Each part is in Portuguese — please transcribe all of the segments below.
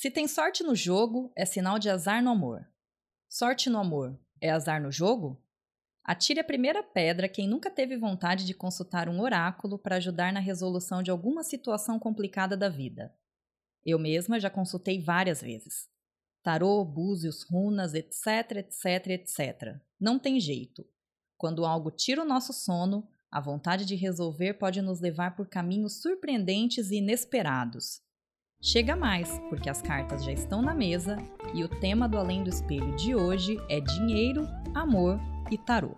Se tem sorte no jogo, é sinal de azar no amor. Sorte no amor é azar no jogo? Atire a primeira pedra quem nunca teve vontade de consultar um oráculo para ajudar na resolução de alguma situação complicada da vida. Eu mesma já consultei várias vezes. Tarô, búzios, runas, etc, etc, etc. Não tem jeito. Quando algo tira o nosso sono, a vontade de resolver pode nos levar por caminhos surpreendentes e inesperados. Chega mais, porque as cartas já estão na mesa e o tema do Além do Espelho de hoje é dinheiro, amor e tarô.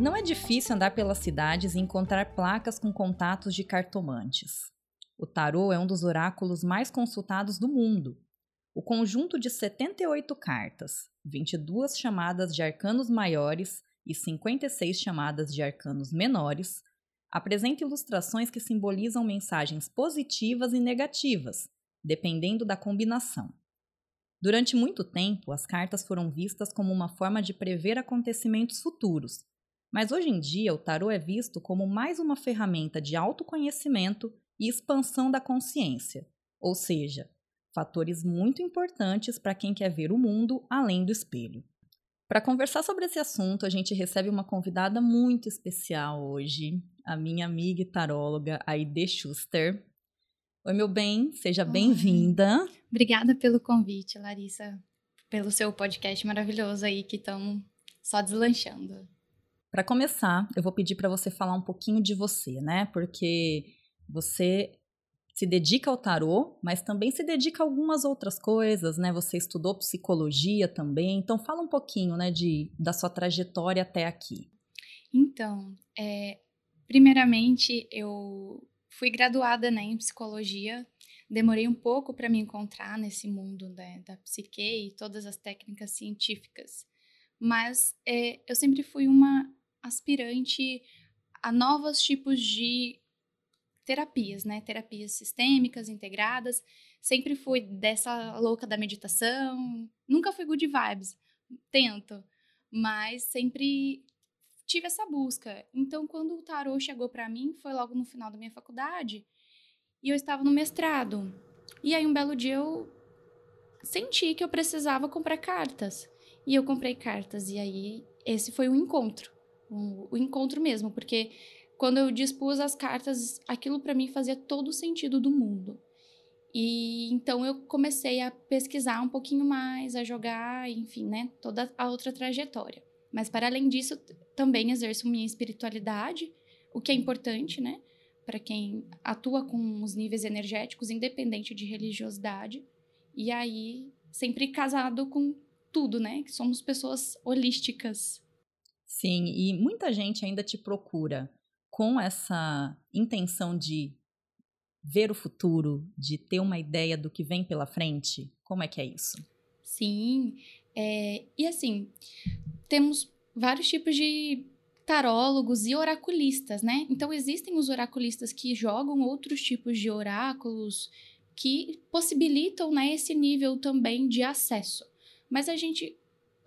Não é difícil andar pelas cidades e encontrar placas com contatos de cartomantes. O tarô é um dos oráculos mais consultados do mundo o conjunto de 78 cartas, 22 chamadas de arcanos maiores e 56 chamadas de arcanos menores, apresenta ilustrações que simbolizam mensagens positivas e negativas, dependendo da combinação. Durante muito tempo, as cartas foram vistas como uma forma de prever acontecimentos futuros, mas hoje em dia o tarô é visto como mais uma ferramenta de autoconhecimento e expansão da consciência, ou seja, fatores muito importantes para quem quer ver o mundo além do espelho. Para conversar sobre esse assunto, a gente recebe uma convidada muito especial hoje, a minha amiga e taróloga Aide Schuster. Oi, meu bem, seja bem-vinda. Obrigada pelo convite, Larissa, pelo seu podcast maravilhoso aí que estamos só deslanchando. Para começar, eu vou pedir para você falar um pouquinho de você, né? Porque você se dedica ao tarô, mas também se dedica a algumas outras coisas, né? Você estudou psicologia também, então fala um pouquinho, né, de, da sua trajetória até aqui. Então, é, primeiramente eu fui graduada né, em psicologia, demorei um pouco para me encontrar nesse mundo né, da psique e todas as técnicas científicas, mas é, eu sempre fui uma aspirante a novos tipos de terapias, né? Terapias sistêmicas, integradas. Sempre fui dessa louca da meditação. Nunca fui good vibes. Tento. Mas sempre tive essa busca. Então, quando o tarô chegou para mim, foi logo no final da minha faculdade. E eu estava no mestrado. E aí, um belo dia, eu senti que eu precisava comprar cartas. E eu comprei cartas. E aí, esse foi o encontro. O, o encontro mesmo, porque quando eu dispus as cartas, aquilo para mim fazia todo o sentido do mundo. E então eu comecei a pesquisar um pouquinho mais, a jogar, enfim, né, toda a outra trajetória. Mas para além disso, também exerço minha espiritualidade, o que é importante, né, para quem atua com os níveis energéticos, independente de religiosidade. E aí, sempre casado com tudo, né, que somos pessoas holísticas. Sim, e muita gente ainda te procura com essa intenção de ver o futuro, de ter uma ideia do que vem pela frente? Como é que é isso? Sim, é, e assim, temos vários tipos de tarólogos e oraculistas, né? Então existem os oraculistas que jogam outros tipos de oráculos que possibilitam né, esse nível também de acesso. Mas a gente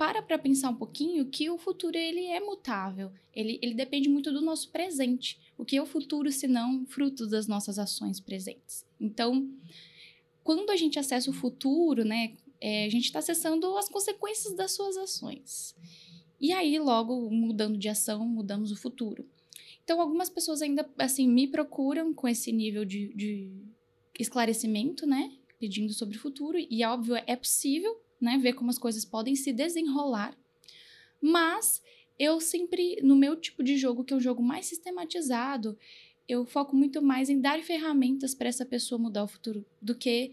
para para pensar um pouquinho que o futuro ele é mutável, ele, ele depende muito do nosso presente. O que é o futuro se não fruto das nossas ações presentes? Então, quando a gente acessa o futuro, né, é, a gente está acessando as consequências das suas ações. E aí, logo, mudando de ação, mudamos o futuro. Então, algumas pessoas ainda, assim, me procuram com esse nível de, de esclarecimento, né, pedindo sobre o futuro. E, óbvio, é possível, né? Ver como as coisas podem se desenrolar. Mas eu sempre, no meu tipo de jogo, que é um jogo mais sistematizado, eu foco muito mais em dar ferramentas para essa pessoa mudar o futuro do que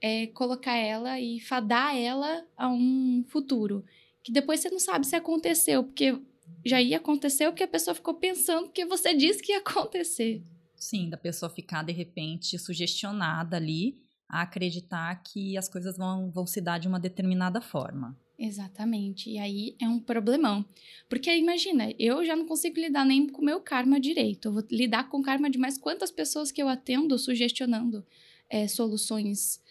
é, colocar ela e fadar ela a um futuro que depois você não sabe se aconteceu, porque já ia acontecer o que a pessoa ficou pensando que você disse que ia acontecer. Sim, da pessoa ficar de repente sugestionada ali a acreditar que as coisas vão, vão se dar de uma determinada forma. Exatamente. E aí é um problemão. Porque imagina, eu já não consigo lidar nem com o meu karma direito. Eu vou lidar com o karma de mais quantas pessoas que eu atendo sugestionando é, soluções.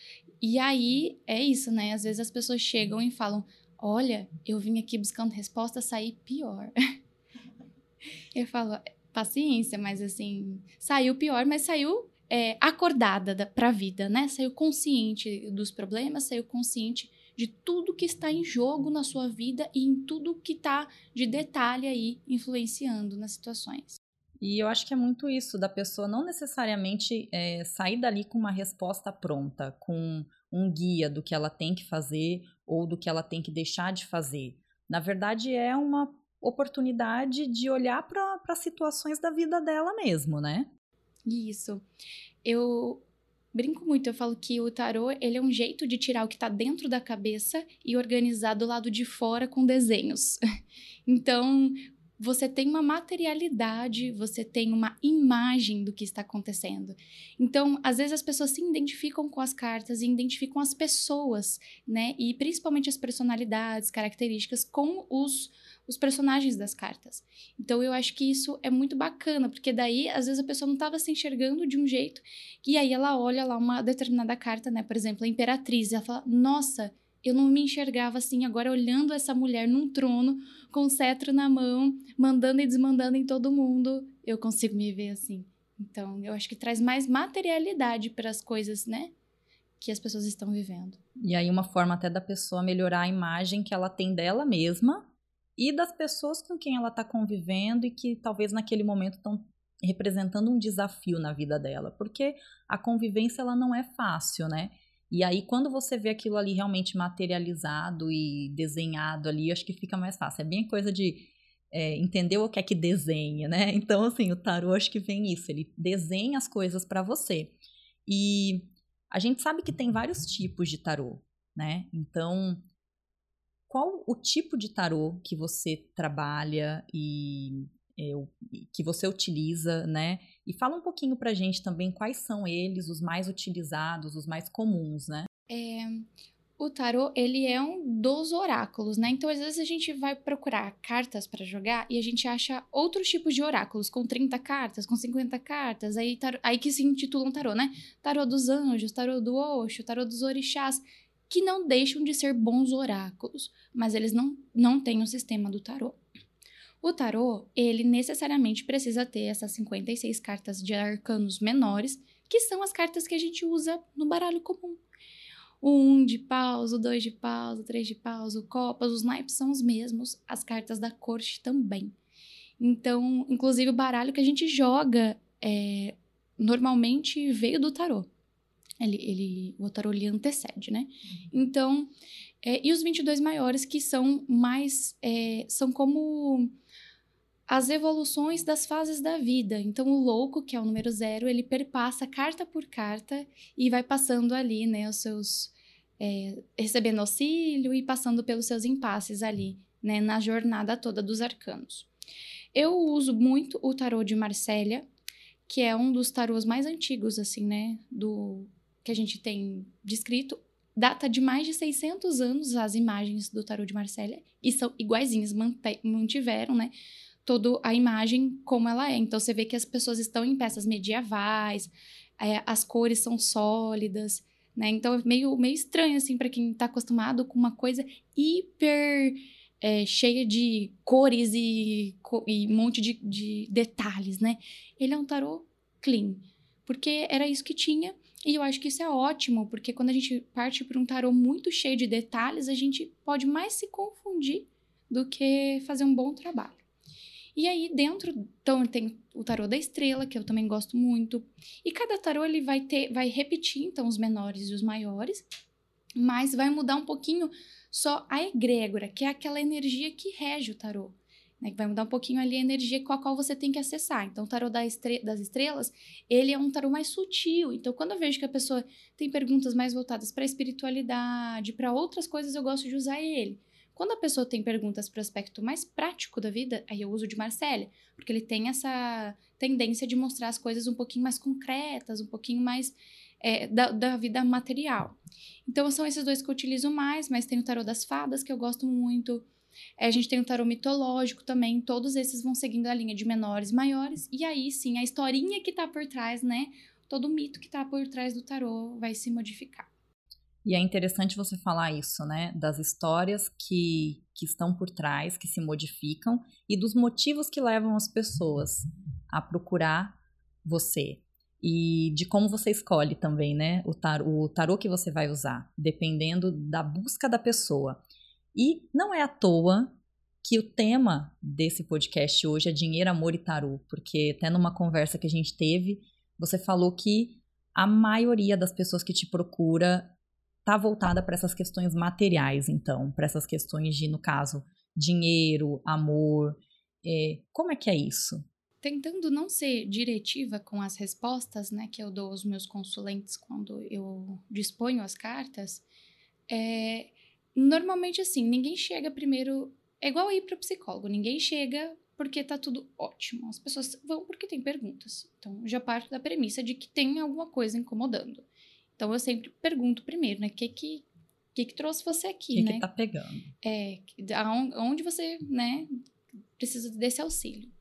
E aí é isso, né? Às vezes as pessoas chegam e falam: Olha, eu vim aqui buscando resposta, saí pior. eu falo: Paciência, mas assim, saiu pior, mas saiu é, acordada da, pra vida, né? Saiu consciente dos problemas, saiu consciente de tudo que está em jogo na sua vida e em tudo que está de detalhe aí influenciando nas situações. E eu acho que é muito isso, da pessoa não necessariamente é, sair dali com uma resposta pronta, com um guia do que ela tem que fazer ou do que ela tem que deixar de fazer. Na verdade, é uma oportunidade de olhar para situações da vida dela mesmo, né? Isso. Eu brinco muito, eu falo que o tarô, ele é um jeito de tirar o que está dentro da cabeça e organizar do lado de fora com desenhos. Então, você tem uma materialidade, você tem uma imagem do que está acontecendo. Então, às vezes as pessoas se identificam com as cartas e identificam as pessoas, né? E principalmente as personalidades, características com os os personagens das cartas. Então eu acho que isso é muito bacana, porque daí às vezes a pessoa não estava se enxergando de um jeito, e aí ela olha lá uma determinada carta, né? Por exemplo, a Imperatriz, ela fala: "Nossa, eu não me enxergava assim, agora olhando essa mulher num trono, com o cetro na mão, mandando e desmandando em todo mundo, eu consigo me ver assim. Então, eu acho que traz mais materialidade para as coisas, né? Que as pessoas estão vivendo. E aí, uma forma até da pessoa melhorar a imagem que ela tem dela mesma e das pessoas com quem ela está convivendo e que talvez naquele momento estão representando um desafio na vida dela, porque a convivência ela não é fácil, né? E aí, quando você vê aquilo ali realmente materializado e desenhado ali, acho que fica mais fácil. É bem coisa de é, entender o que é que desenha, né? Então, assim, o tarô acho que vem isso, ele desenha as coisas para você. E a gente sabe que tem vários tipos de tarô, né? Então, qual o tipo de tarô que você trabalha e é, que você utiliza, né? E fala um pouquinho pra gente também quais são eles, os mais utilizados, os mais comuns, né? É, o tarô, ele é um dos oráculos, né? Então, às vezes a gente vai procurar cartas para jogar e a gente acha outros tipos de oráculos, com 30 cartas, com 50 cartas, aí, tarô, aí que se intitulam tarô, né? Tarô dos anjos, tarô do Oxo, tarô dos orixás, que não deixam de ser bons oráculos, mas eles não, não têm o sistema do tarô. O tarô, ele necessariamente precisa ter essas 56 cartas de arcanos menores, que são as cartas que a gente usa no baralho comum. O 1 um de paus, o 2 de paus, o 3 de paus, o copas, os naipes são os mesmos, as cartas da corte também. Então, inclusive o baralho que a gente joga é, normalmente veio do tarô. Ele, ele, o tarô lhe antecede, né? Uhum. Então, é, e os 22 maiores que são mais, é, são como as evoluções das fases da vida. Então, o louco, que é o número zero, ele perpassa carta por carta e vai passando ali, né, os seus. É, recebendo auxílio e passando pelos seus impasses ali, né, na jornada toda dos arcanos. Eu uso muito o tarô de Marsella, que é um dos tarôs mais antigos, assim, né, do que a gente tem descrito. Data de mais de 600 anos as imagens do tarô de Marsella e são iguaizinhas, mantiveram, né? toda a imagem como ela é. Então você vê que as pessoas estão em peças medievais, é, as cores são sólidas, né? Então é meio, meio estranho assim para quem está acostumado com uma coisa hiper é, cheia de cores e, e um monte de, de detalhes, né? Ele é um tarô clean, porque era isso que tinha. E eu acho que isso é ótimo, porque quando a gente parte para um tarô muito cheio de detalhes, a gente pode mais se confundir do que fazer um bom trabalho. E aí dentro, então tem o tarô da estrela, que eu também gosto muito. E cada tarô ele vai ter, vai repetir então os menores e os maiores, mas vai mudar um pouquinho só a egrégora, que é aquela energia que rege o tarô. Né? Vai mudar um pouquinho ali a energia com a qual você tem que acessar. Então, o tarô das estrelas, ele é um tarô mais sutil. Então, quando eu vejo que a pessoa tem perguntas mais voltadas para a espiritualidade, para outras coisas, eu gosto de usar ele. Quando a pessoa tem perguntas para o aspecto mais prático da vida, aí eu uso de Marcelle, porque ele tem essa tendência de mostrar as coisas um pouquinho mais concretas, um pouquinho mais é, da, da, vida material. Então, são esses dois que eu utilizo mais, mas tem o tarô das fadas, que eu gosto muito. É, a gente tem o tarô mitológico também, todos esses vão seguindo a linha de menores maiores, e aí sim, a historinha que está por trás, né? Todo o mito que está por trás do tarô vai se modificar. E é interessante você falar isso, né? Das histórias que, que estão por trás, que se modificam, e dos motivos que levam as pessoas a procurar você. E de como você escolhe também, né? O tarô, o tarô que você vai usar, dependendo da busca da pessoa. E não é à toa que o tema desse podcast hoje é dinheiro, amor e tarô, porque até numa conversa que a gente teve, você falou que a maioria das pessoas que te procura tá voltada para essas questões materiais, então, para essas questões de, no caso, dinheiro, amor. É, como é que é isso? Tentando não ser diretiva com as respostas, né, que eu dou aos meus consulentes quando eu disponho as cartas, é, normalmente assim, ninguém chega primeiro. É igual ir para o psicólogo, ninguém chega porque tá tudo ótimo. As pessoas vão porque tem perguntas. Então, já parto da premissa de que tem alguma coisa incomodando. Então eu sempre pergunto primeiro, né? O que que, que que trouxe você aqui, que né? que tá pegando? É, aonde você, né, precisa desse auxílio.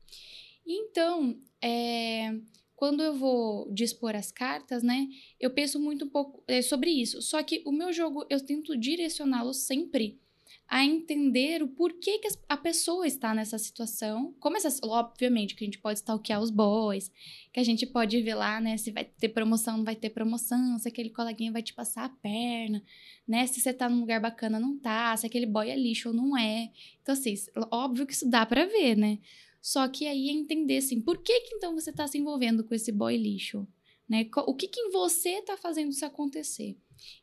Então, é, quando eu vou dispor as cartas, né, eu penso muito um pouco é, sobre isso. Só que o meu jogo, eu tento direcioná-lo sempre a entender o porquê que a pessoa está nessa situação. Como essa, obviamente, que a gente pode stalkear os boys, que a gente pode ver lá, né, se vai ter promoção, não vai ter promoção, se aquele coleguinha vai te passar a perna, né, se você tá num lugar bacana não tá, se aquele boy é lixo ou não é. Então, assim, óbvio que isso dá para ver, né? Só que aí é entender, assim, por que que então você tá se envolvendo com esse boy lixo? Né? O que que em você tá fazendo isso acontecer?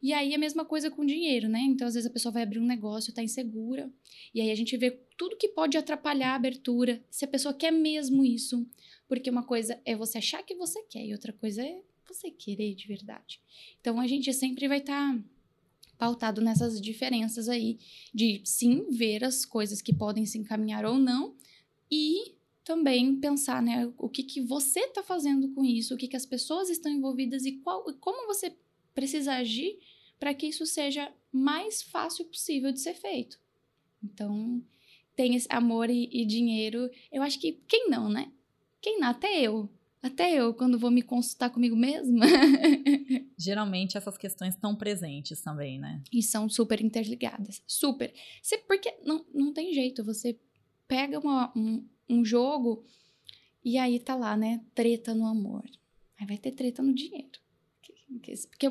E aí a mesma coisa com dinheiro, né? Então, às vezes a pessoa vai abrir um negócio, tá insegura. E aí a gente vê tudo que pode atrapalhar a abertura. Se a pessoa quer mesmo isso. Porque uma coisa é você achar que você quer, e outra coisa é você querer de verdade. Então a gente sempre vai estar tá pautado nessas diferenças aí de sim ver as coisas que podem se encaminhar ou não e também pensar, né, o que, que você está fazendo com isso, o que, que as pessoas estão envolvidas e qual, como você precisa agir para que isso seja mais fácil possível de ser feito. Então, tem esse amor e, e, dinheiro. Eu acho que quem não, né? Quem não? Até eu. Até eu, quando vou me consultar comigo mesma. Geralmente essas questões estão presentes também, né? E são super interligadas. Super. Você, porque não, não tem jeito. Você pega uma, um, um jogo e aí tá lá, né? Treta no amor. Aí vai ter treta no dinheiro. Porque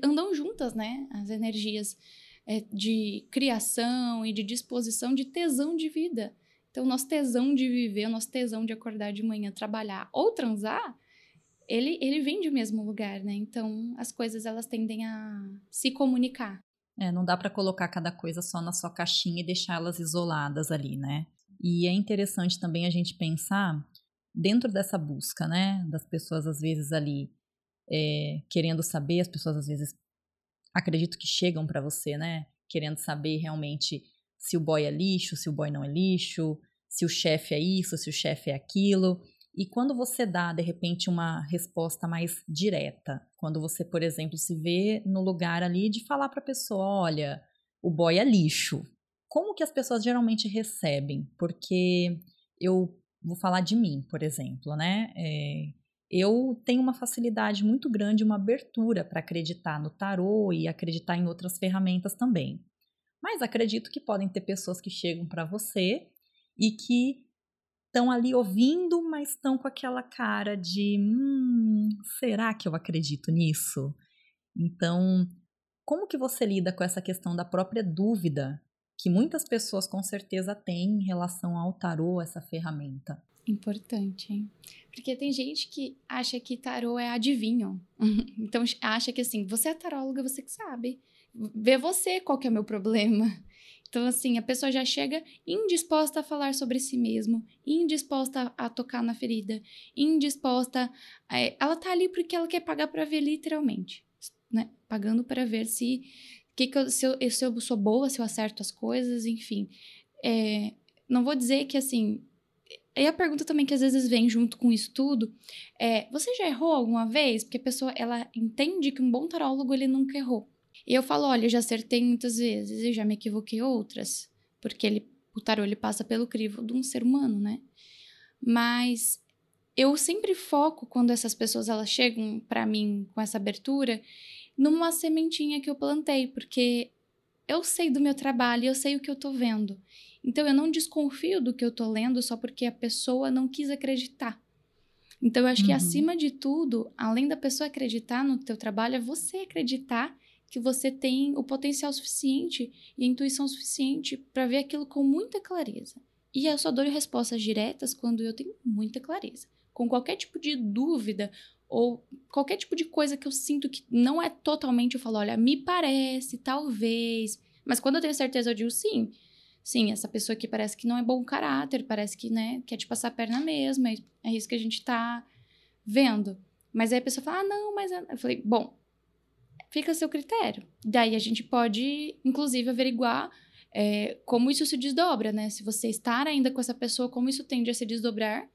andam juntas, né? As energias é, de criação e de disposição, de tesão de vida. Então, nosso tesão de viver, nosso tesão de acordar de manhã, trabalhar ou transar, ele, ele vem do mesmo lugar, né? Então, as coisas elas tendem a se comunicar. É, não dá para colocar cada coisa só na sua caixinha e deixá-las isoladas ali, né? E é interessante também a gente pensar dentro dessa busca, né? Das pessoas às vezes ali é, querendo saber, as pessoas às vezes acredito que chegam para você, né? Querendo saber realmente se o boy é lixo, se o boy não é lixo, se o chefe é isso, se o chefe é aquilo. E quando você dá, de repente, uma resposta mais direta, quando você, por exemplo, se vê no lugar ali de falar para a pessoa: olha, o boy é lixo. Como que as pessoas geralmente recebem? Porque eu vou falar de mim, por exemplo, né? É, eu tenho uma facilidade muito grande, uma abertura para acreditar no tarô e acreditar em outras ferramentas também. Mas acredito que podem ter pessoas que chegam para você e que estão ali ouvindo, mas estão com aquela cara de: hum, será que eu acredito nisso? Então, como que você lida com essa questão da própria dúvida que muitas pessoas com certeza têm em relação ao tarô, essa ferramenta? Importante, hein? Porque tem gente que acha que tarô é adivinho. então acha que assim, você é taróloga, você que sabe. Vê você qual que é o meu problema. Então, assim, a pessoa já chega indisposta a falar sobre si mesmo, indisposta a tocar na ferida, indisposta. A... ela tá ali porque ela quer pagar para ver, literalmente. Né? Pagando para ver se, que que eu, se, eu, se eu sou boa, se eu acerto as coisas, enfim. É, não vou dizer que, assim, e a pergunta também que às vezes vem junto com isso tudo é: você já errou alguma vez? Porque a pessoa ela entende que um bom tarólogo ele nunca errou. E eu falo: olha, eu já acertei muitas vezes e já me equivoquei outras, porque ele, o tarô ele passa pelo crivo de um ser humano, né? Mas eu sempre foco quando essas pessoas elas chegam para mim com essa abertura numa sementinha que eu plantei, porque eu sei do meu trabalho, eu sei o que eu tô vendo. Então eu não desconfio do que eu tô lendo só porque a pessoa não quis acreditar. Então eu acho uhum. que acima de tudo, além da pessoa acreditar no teu trabalho, é você acreditar que você tem o potencial suficiente e a intuição suficiente para ver aquilo com muita clareza. E eu só dou respostas diretas quando eu tenho muita clareza. Com qualquer tipo de dúvida ou qualquer tipo de coisa que eu sinto que não é totalmente, eu falo, olha, me parece, talvez. Mas quando eu tenho certeza, eu digo sim. Sim, essa pessoa aqui parece que não é bom caráter, parece que, né, quer te passar a perna mesmo, é, é isso que a gente tá vendo. Mas aí a pessoa fala, ah, não, mas... Eu falei, bom, fica a seu critério. Daí a gente pode, inclusive, averiguar é, como isso se desdobra, né? Se você estar ainda com essa pessoa, como isso tende a se desdobrar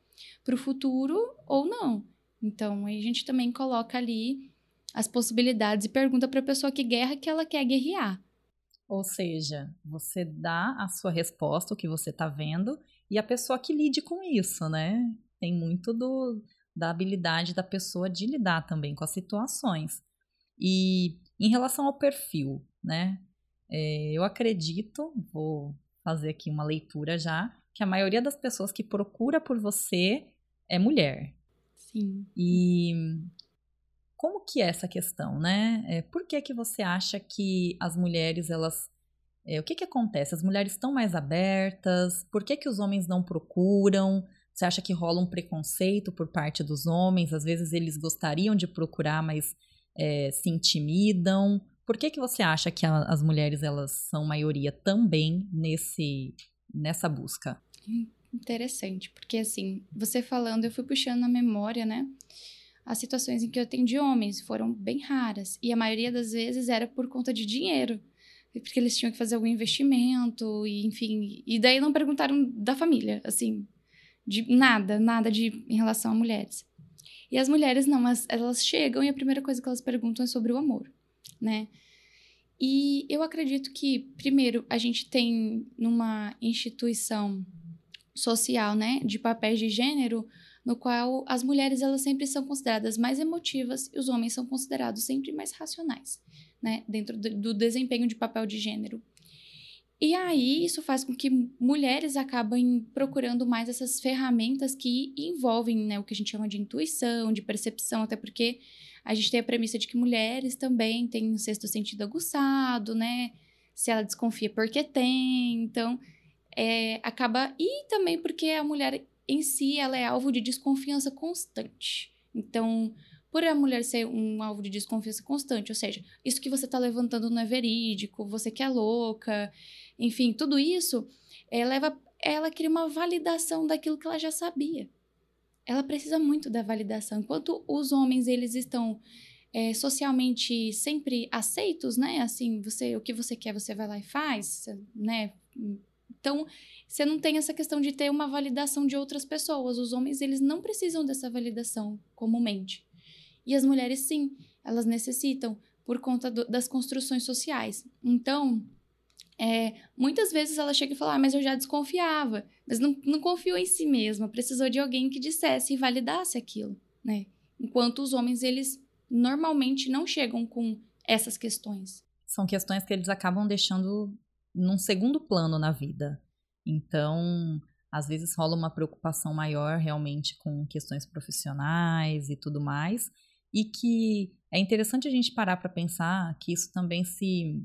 para o futuro ou não. Então, aí a gente também coloca ali as possibilidades e pergunta para a pessoa que guerra que ela quer guerrear. Ou seja, você dá a sua resposta, o que você está vendo, e a pessoa que lide com isso, né? Tem muito do, da habilidade da pessoa de lidar também com as situações. E em relação ao perfil, né? É, eu acredito, vou fazer aqui uma leitura já, que a maioria das pessoas que procura por você é mulher. Sim. E como que é essa questão, né? É, por que que você acha que as mulheres, elas... É, o que que acontece? As mulheres estão mais abertas? Por que que os homens não procuram? Você acha que rola um preconceito por parte dos homens? Às vezes eles gostariam de procurar, mas é, se intimidam. Por que, que você acha que a, as mulheres elas são maioria também nesse nessa busca? Interessante, porque assim, você falando, eu fui puxando na memória, né? As situações em que eu atendi homens foram bem raras e a maioria das vezes era por conta de dinheiro, porque eles tinham que fazer algum investimento e enfim, e daí não perguntaram da família, assim, de nada, nada de em relação a mulheres. E as mulheres não, mas elas chegam e a primeira coisa que elas perguntam é sobre o amor, né? E eu acredito que, primeiro, a gente tem numa instituição social, né, de papéis de gênero, no qual as mulheres elas sempre são consideradas mais emotivas e os homens são considerados sempre mais racionais, né, dentro do desempenho de papel de gênero. E aí isso faz com que mulheres acabem procurando mais essas ferramentas que envolvem né, o que a gente chama de intuição, de percepção, até porque a gente tem a premissa de que mulheres também têm um sexto sentido aguçado, né? Se ela desconfia porque tem, então é, acaba e também porque a mulher em si ela é alvo de desconfiança constante. Então, por a mulher ser um alvo de desconfiança constante, ou seja, isso que você está levantando não é verídico, você que é louca, enfim, tudo isso é, leva ela cria uma validação daquilo que ela já sabia. Ela precisa muito da validação. Enquanto os homens eles estão é, socialmente sempre aceitos, né? Assim, você o que você quer você vai lá e faz, né? Então você não tem essa questão de ter uma validação de outras pessoas. Os homens eles não precisam dessa validação comumente. E as mulheres sim, elas necessitam por conta do, das construções sociais. Então é, muitas vezes ela chega e fala, ah, mas eu já desconfiava. Mas não, não confiou em si mesma, precisou de alguém que dissesse e validasse aquilo, né? Enquanto os homens, eles normalmente não chegam com essas questões. São questões que eles acabam deixando num segundo plano na vida. Então, às vezes rola uma preocupação maior realmente com questões profissionais e tudo mais, e que é interessante a gente parar para pensar que isso também se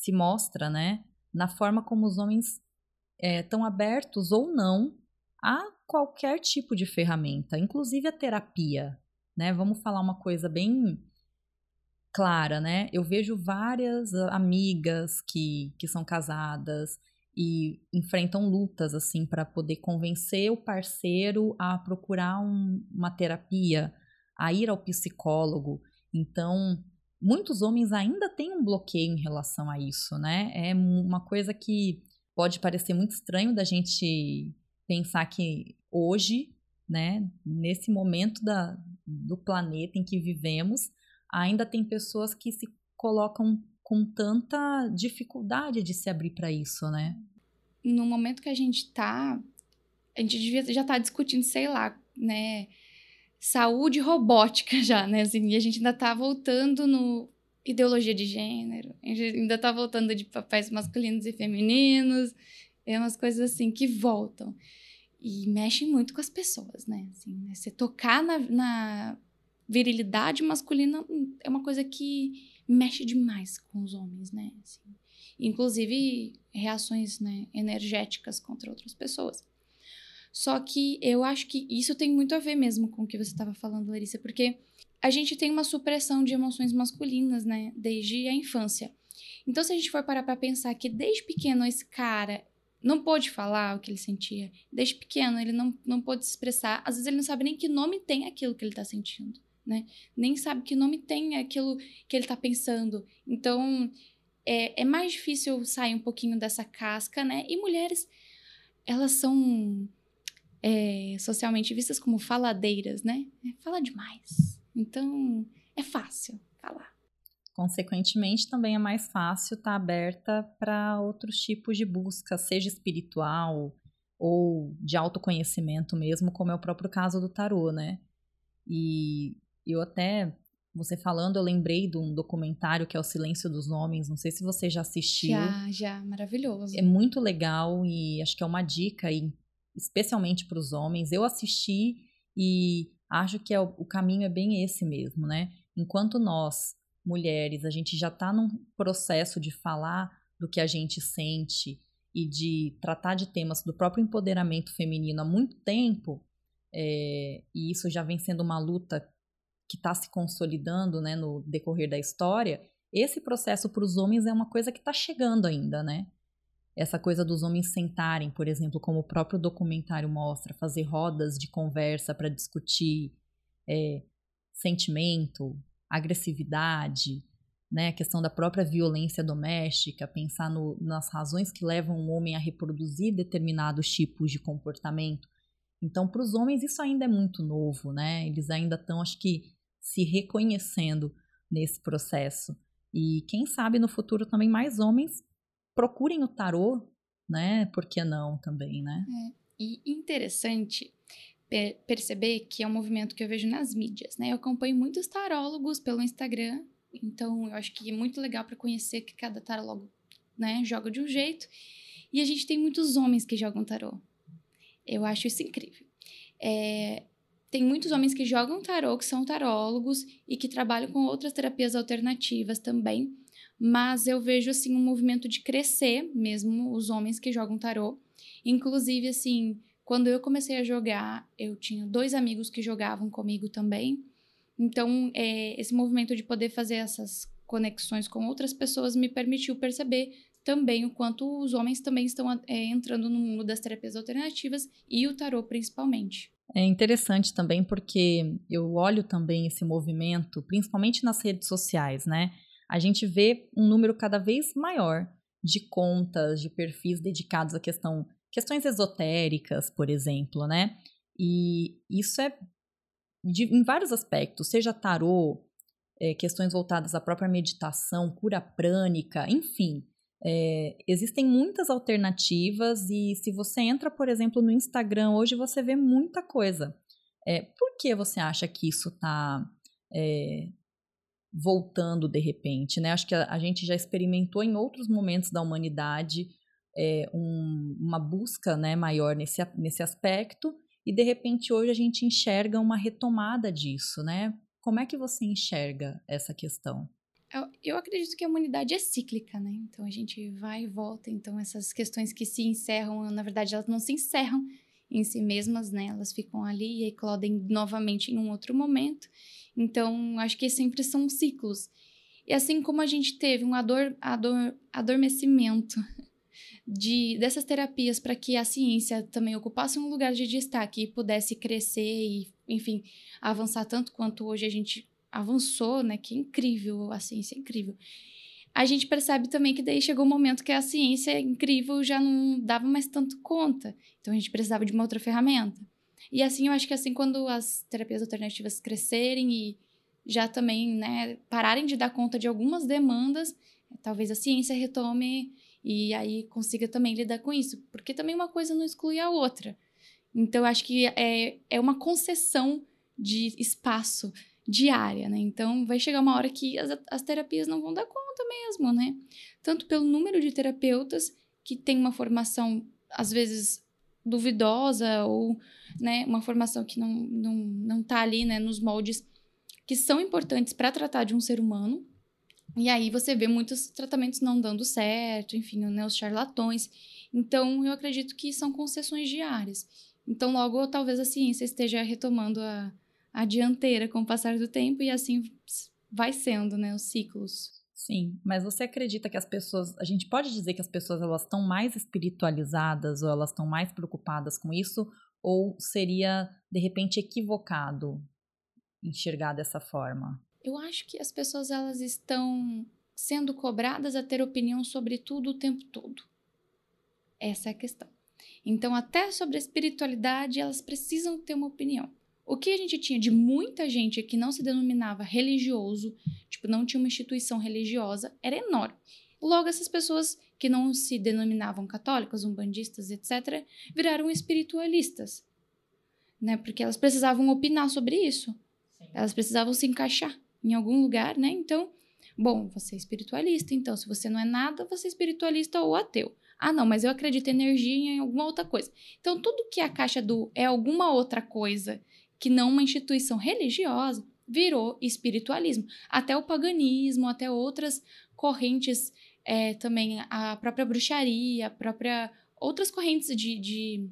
se mostra, né, na forma como os homens estão é, abertos ou não a qualquer tipo de ferramenta, inclusive a terapia, né? Vamos falar uma coisa bem clara, né? Eu vejo várias amigas que, que são casadas e enfrentam lutas assim para poder convencer o parceiro a procurar um, uma terapia, a ir ao psicólogo. Então, muitos homens ainda têm um bloqueio em relação a isso, né? É uma coisa que pode parecer muito estranho da gente pensar que hoje, né, nesse momento da, do planeta em que vivemos, ainda tem pessoas que se colocam com tanta dificuldade de se abrir para isso, né? No momento que a gente tá, a gente devia já estar tá discutindo, sei lá, né, saúde robótica já, né? Assim, e a gente ainda tá voltando no ideologia de gênero, a gente ainda tá voltando de papéis masculinos e femininos, é umas coisas assim que voltam. E mexem muito com as pessoas, né? Assim, né? Você tocar na, na virilidade masculina é uma coisa que mexe demais com os homens, né? Assim, inclusive reações né, energéticas contra outras pessoas. Só que eu acho que isso tem muito a ver mesmo com o que você estava falando, Larissa, porque a gente tem uma supressão de emoções masculinas, né, desde a infância. Então, se a gente for parar para pensar que desde pequeno esse cara não pôde falar o que ele sentia, desde pequeno ele não, não pôde se expressar, às vezes ele não sabe nem que nome tem aquilo que ele está sentindo, né? Nem sabe que nome tem aquilo que ele está pensando. Então, é, é mais difícil sair um pouquinho dessa casca, né? E mulheres, elas são é, socialmente vistas como faladeiras, né? É, fala demais. Então, é fácil falar. Consequentemente, também é mais fácil estar tá aberta para outros tipos de busca, seja espiritual ou de autoconhecimento mesmo, como é o próprio caso do tarô, né? E eu até, você falando, eu lembrei de um documentário que é O Silêncio dos Homens, não sei se você já assistiu. Já, já, maravilhoso. É muito legal e acho que é uma dica aí, especialmente para os homens. Eu assisti e acho que é o, caminho é bem esse mesmo, né? Enquanto nós, mulheres, a gente já está num processo de falar do que a gente sente e de tratar de temas do próprio empoderamento feminino há muito tempo, é, e isso já vem sendo uma luta que está se consolidando né, no decorrer da história, esse processo para os homens é uma coisa que está chegando ainda, né? Essa coisa dos homens sentarem, por exemplo, como o próprio documentário mostra, fazer rodas de conversa para discutir é, sentimento, agressividade, né, a questão da própria violência doméstica, pensar no, nas razões que levam o homem a reproduzir determinados tipos de comportamento. Então, para os homens isso ainda é muito novo, né? Eles ainda estão, acho que, se reconhecendo nesse processo. E quem sabe no futuro também mais homens procurem o tarô, né? Por que não também, né? É. E interessante perceber que é um movimento que eu vejo nas mídias, né? Eu acompanho muitos tarólogos pelo Instagram, então eu acho que é muito legal para conhecer que cada tarólogo, né, joga de um jeito. E a gente tem muitos homens que jogam tarô. Eu acho isso incrível. É, tem muitos homens que jogam tarô, que são tarólogos e que trabalham com outras terapias alternativas também mas eu vejo assim um movimento de crescer mesmo os homens que jogam tarô. Inclusive assim, quando eu comecei a jogar, eu tinha dois amigos que jogavam comigo também. Então, é, esse movimento de poder fazer essas conexões com outras pessoas me permitiu perceber também o quanto os homens também estão é, entrando no mundo das terapias alternativas e o tarô principalmente. É interessante também porque eu olho também esse movimento, principalmente nas redes sociais, né? A gente vê um número cada vez maior de contas, de perfis dedicados a questão, questões esotéricas, por exemplo, né? E isso é de, em vários aspectos, seja tarô, é, questões voltadas à própria meditação, cura prânica, enfim. É, existem muitas alternativas e se você entra, por exemplo, no Instagram, hoje você vê muita coisa. É, por que você acha que isso está é, voltando de repente, né? Acho que a, a gente já experimentou em outros momentos da humanidade é, um, uma busca né, maior nesse, nesse aspecto e de repente hoje a gente enxerga uma retomada disso, né? Como é que você enxerga essa questão? Eu, eu acredito que a humanidade é cíclica, né? Então a gente vai e volta. Então essas questões que se encerram, na verdade, elas não se encerram em si mesmas, né? Elas ficam ali e eclodem novamente em um outro momento. Então, acho que sempre são ciclos. E assim como a gente teve um ador, ador, adormecimento de, dessas terapias para que a ciência também ocupasse um lugar de destaque e pudesse crescer e, enfim, avançar tanto quanto hoje a gente avançou, né? Que é incrível, a ciência é incrível. A gente percebe também que daí chegou um momento que a ciência incrível já não dava mais tanto conta. Então a gente precisava de uma outra ferramenta. E assim, eu acho que assim, quando as terapias alternativas crescerem e já também, né, pararem de dar conta de algumas demandas, talvez a ciência retome e aí consiga também lidar com isso. Porque também uma coisa não exclui a outra. Então, eu acho que é, é uma concessão de espaço, diária, né? Então vai chegar uma hora que as, as terapias não vão dar conta mesmo, né? Tanto pelo número de terapeutas que tem uma formação às vezes duvidosa ou né, uma formação que não, não, não tá ali né, nos moldes que são importantes para tratar de um ser humano. E aí você vê muitos tratamentos não dando certo, enfim, né, os charlatões. Então, eu acredito que são concessões diárias. Então, logo, talvez a ciência esteja retomando a, a dianteira com o passar do tempo e assim vai sendo, né, os ciclos. Sim, mas você acredita que as pessoas, a gente pode dizer que as pessoas elas estão mais espiritualizadas ou elas estão mais preocupadas com isso ou seria de repente equivocado enxergar dessa forma? Eu acho que as pessoas elas estão sendo cobradas a ter opinião sobre tudo o tempo todo. Essa é a questão. Então, até sobre a espiritualidade, elas precisam ter uma opinião. O que a gente tinha de muita gente que não se denominava religioso, tipo, não tinha uma instituição religiosa, era enorme. Logo, essas pessoas que não se denominavam católicas, umbandistas, etc., viraram espiritualistas, né? Porque elas precisavam opinar sobre isso. Sim. Elas precisavam se encaixar em algum lugar, né? Então, bom, você é espiritualista, então se você não é nada, você é espiritualista ou ateu. Ah, não, mas eu acredito em energia em alguma outra coisa. Então, tudo que a caixa do é alguma outra coisa que não uma instituição religiosa, virou espiritualismo. Até o paganismo, até outras correntes, é, também a própria bruxaria, a própria outras correntes de, de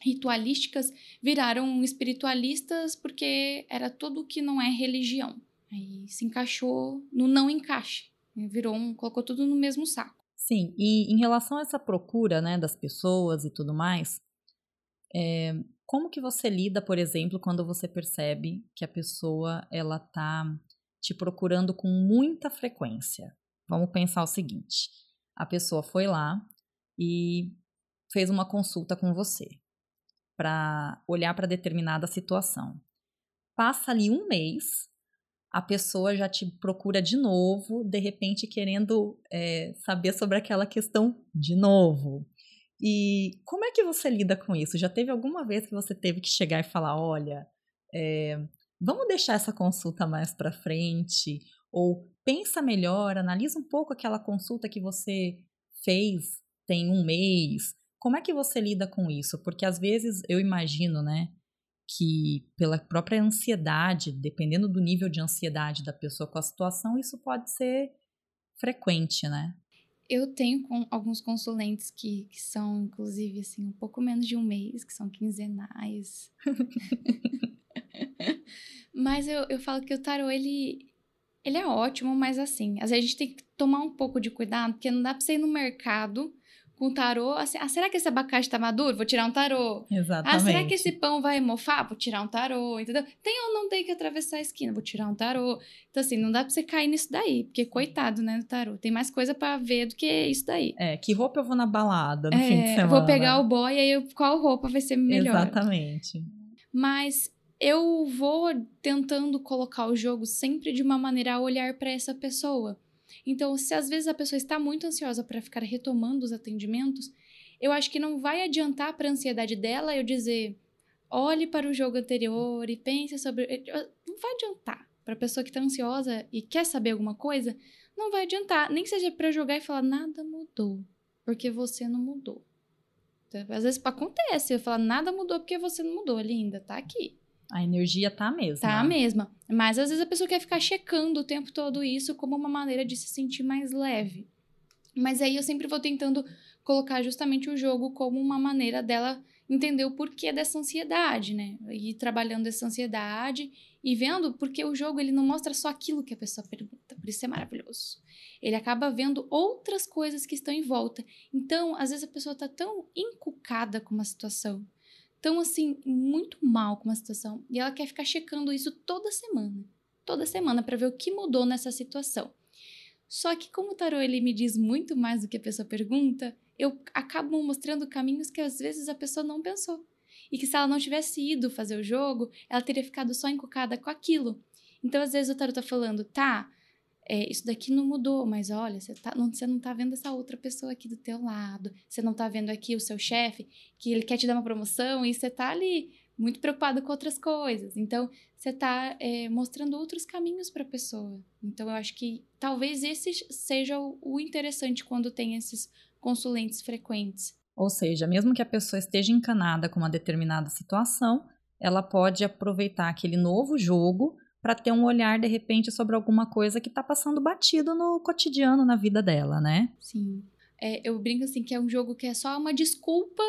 ritualísticas viraram espiritualistas porque era tudo que não é religião. Aí se encaixou no não encaixe, virou um, colocou tudo no mesmo saco. Sim, e em relação a essa procura, né, das pessoas e tudo mais, é, como que você lida, por exemplo, quando você percebe que a pessoa ela tá te procurando com muita frequência? Vamos pensar o seguinte: a pessoa foi lá e fez uma consulta com você para olhar para determinada situação. Passa ali um mês, a pessoa já te procura de novo, de repente querendo é, saber sobre aquela questão de novo. E como é que você lida com isso? Já teve alguma vez que você teve que chegar e falar, olha, é, vamos deixar essa consulta mais para frente? Ou pensa melhor, analisa um pouco aquela consulta que você fez tem um mês. Como é que você lida com isso? Porque às vezes eu imagino, né, que pela própria ansiedade, dependendo do nível de ansiedade da pessoa com a situação, isso pode ser frequente, né? Eu tenho com alguns consulentes que, que são, inclusive, assim, um pouco menos de um mês, que são quinzenais. mas eu, eu falo que o tarô, ele, ele é ótimo, mas assim, às vezes a gente tem que tomar um pouco de cuidado, porque não dá pra você ir no mercado com tarô. Assim, ah, será que esse abacate tá maduro? Vou tirar um tarô. Exatamente. Ah, será que esse pão vai mofar? Vou tirar um tarô, entendeu? Tem ou não tem que atravessar a esquina? Vou tirar um tarô. Então, assim, não dá pra você cair nisso daí, porque coitado, né, do tarô. Tem mais coisa para ver do que isso daí. É, que roupa eu vou na balada no é, fim de semana? Vou pegar o boy aí eu, qual roupa vai ser melhor. Exatamente. Mas eu vou tentando colocar o jogo sempre de uma maneira a olhar para essa pessoa. Então, se às vezes a pessoa está muito ansiosa para ficar retomando os atendimentos, eu acho que não vai adiantar para a ansiedade dela eu dizer, olhe para o jogo anterior e pense sobre. Não vai adiantar. Para a pessoa que está ansiosa e quer saber alguma coisa, não vai adiantar. Nem que seja para jogar e falar, nada mudou, porque você não mudou. Então, às vezes acontece, eu falar, nada mudou porque você não mudou, linda, tá aqui. A energia tá a mesma. Tá a mesma. Mas às vezes a pessoa quer ficar checando o tempo todo isso como uma maneira de se sentir mais leve. Mas aí eu sempre vou tentando colocar justamente o jogo como uma maneira dela entender o porquê dessa ansiedade, né? E trabalhando essa ansiedade e vendo porque o jogo ele não mostra só aquilo que a pessoa pergunta. Por isso é maravilhoso. Ele acaba vendo outras coisas que estão em volta. Então, às vezes a pessoa tá tão encucada com uma situação, tão assim, muito mal com uma situação. E ela quer ficar checando isso toda semana. Toda semana para ver o que mudou nessa situação. Só que como o tarô ele me diz muito mais do que a pessoa pergunta, eu acabo mostrando caminhos que às vezes a pessoa não pensou. E que se ela não tivesse ido fazer o jogo, ela teria ficado só encucada com aquilo. Então, às vezes o tarot tá falando, tá, é, isso daqui não mudou, mas olha, você, tá, não, você não tá vendo essa outra pessoa aqui do teu lado, você não tá vendo aqui o seu chefe, que ele quer te dar uma promoção e você tá ali muito preocupado com outras coisas. Então, você está é, mostrando outros caminhos para a pessoa. Então, eu acho que talvez esse seja o interessante quando tem esses consulentes frequentes. Ou seja, mesmo que a pessoa esteja encanada com uma determinada situação, ela pode aproveitar aquele novo jogo para ter um olhar de repente sobre alguma coisa que está passando batido no cotidiano na vida dela, né? Sim. É, eu brinco assim que é um jogo que é só uma desculpa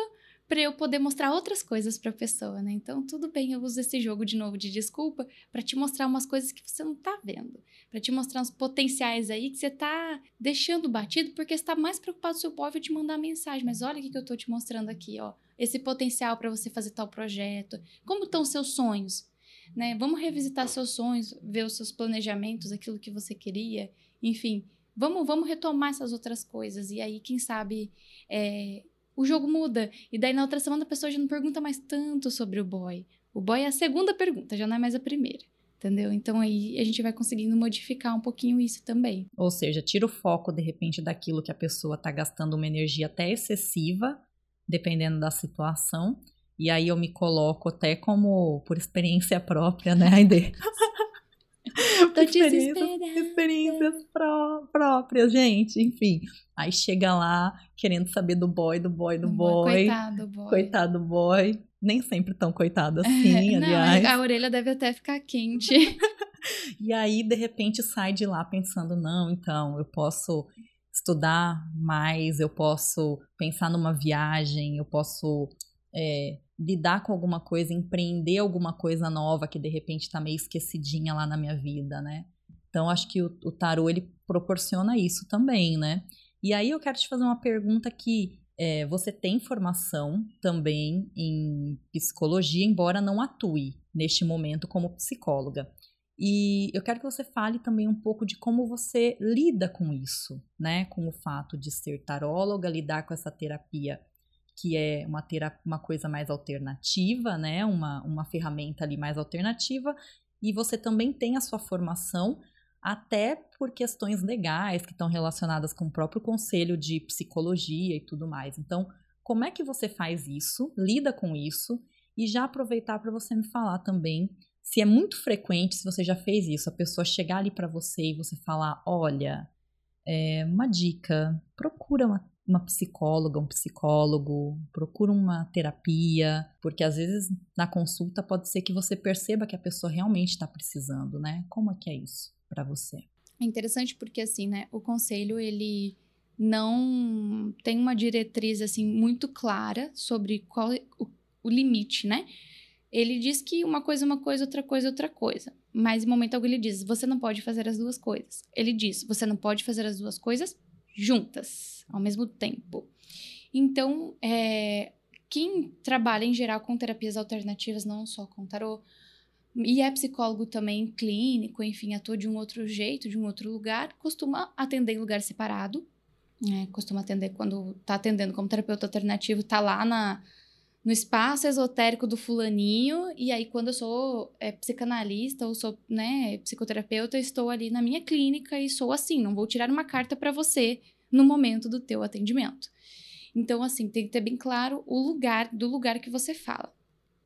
para eu poder mostrar outras coisas para a pessoa, né? Então, tudo bem, eu uso esse jogo de novo de desculpa para te mostrar umas coisas que você não tá vendo, para te mostrar uns potenciais aí que você tá deixando batido porque está mais preocupado se o vai te mandar mensagem, mas olha o que, que eu tô te mostrando aqui, ó, esse potencial para você fazer tal projeto. Como estão seus sonhos? Né? Vamos revisitar seus sonhos, ver os seus planejamentos, aquilo que você queria, enfim, vamos, vamos retomar essas outras coisas. E aí, quem sabe, é, o jogo muda. E daí na outra semana a pessoa já não pergunta mais tanto sobre o boy. O boy é a segunda pergunta, já não é mais a primeira. Entendeu? Então aí a gente vai conseguindo modificar um pouquinho isso também. Ou seja, tira o foco de repente daquilo que a pessoa está gastando uma energia até excessiva, dependendo da situação. E aí eu me coloco até como por experiência própria, né, Aide? Tô experiências, experiências pró próprias, gente. Enfim, aí chega lá querendo saber do boy, do boy, do boy. Coitado, boy. Coitado, boy. Nem sempre tão coitado assim, Não, aliás. A orelha deve até ficar quente. e aí, de repente, sai de lá pensando: não, então, eu posso estudar mais, eu posso pensar numa viagem, eu posso é, lidar com alguma coisa, empreender alguma coisa nova que de repente está meio esquecidinha lá na minha vida, né? Então acho que o, o tarô ele proporciona isso também, né? E aí eu quero te fazer uma pergunta que é, você tem formação também em psicologia, embora não atue neste momento como psicóloga. E eu quero que você fale também um pouco de como você lida com isso, né? Com o fato de ser taróloga, lidar com essa terapia que é uma, uma coisa mais alternativa, né? Uma, uma ferramenta ali mais alternativa. E você também tem a sua formação até por questões legais que estão relacionadas com o próprio conselho de psicologia e tudo mais. Então, como é que você faz isso? Lida com isso e já aproveitar para você me falar também se é muito frequente, se você já fez isso, a pessoa chegar ali para você e você falar, olha, é, uma dica, procura uma uma psicóloga, um psicólogo, procura uma terapia, porque às vezes na consulta pode ser que você perceba que a pessoa realmente está precisando, né? Como é que é isso para você? É interessante porque assim, né, o conselho ele não tem uma diretriz assim muito clara sobre qual é o, o limite, né? Ele diz que uma coisa é uma coisa, outra coisa é outra coisa. Mas em momento algum ele diz: você não pode fazer as duas coisas. Ele diz: você não pode fazer as duas coisas juntas, ao mesmo tempo. Então, é, quem trabalha em geral com terapias alternativas, não só com tarô, e é psicólogo também clínico, enfim, atua de um outro jeito, de um outro lugar, costuma atender em lugar separado, né? costuma atender quando está atendendo como terapeuta alternativo, está lá na, no espaço esotérico do fulaninho, e aí quando eu sou é, psicanalista ou sou né, psicoterapeuta, eu estou ali na minha clínica e sou assim, não vou tirar uma carta para você no momento do teu atendimento. Então, assim, tem que ter bem claro o lugar do lugar que você fala.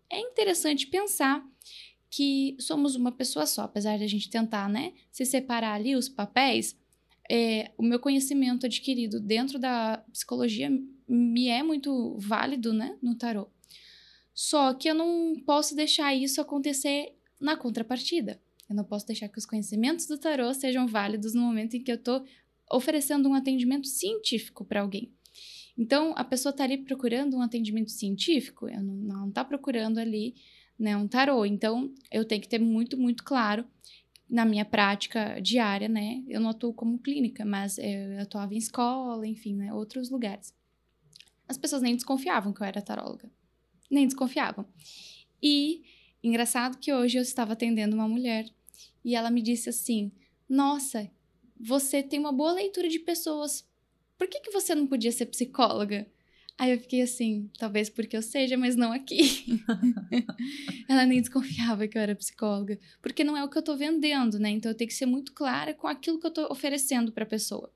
É interessante pensar que somos uma pessoa só, apesar de a gente tentar, né, se separar ali os papéis, é, o meu conhecimento adquirido dentro da psicologia me é muito válido, né, no tarô. Só que eu não posso deixar isso acontecer na contrapartida. Eu não posso deixar que os conhecimentos do tarô sejam válidos no momento em que eu estou oferecendo um atendimento científico para alguém. Então, a pessoa está ali procurando um atendimento científico, eu não está procurando ali né, um tarô. Então, eu tenho que ter muito, muito claro na minha prática diária, né? Eu não atuo como clínica, mas eu atuava em escola, enfim, né? Outros lugares. As pessoas nem desconfiavam que eu era taróloga. Nem desconfiavam. E engraçado que hoje eu estava atendendo uma mulher e ela me disse assim: Nossa, você tem uma boa leitura de pessoas. Por que, que você não podia ser psicóloga? Aí eu fiquei assim, talvez porque eu seja, mas não aqui. Ela nem desconfiava que eu era psicóloga, porque não é o que eu tô vendendo, né? Então eu tenho que ser muito clara com aquilo que eu tô oferecendo para a pessoa.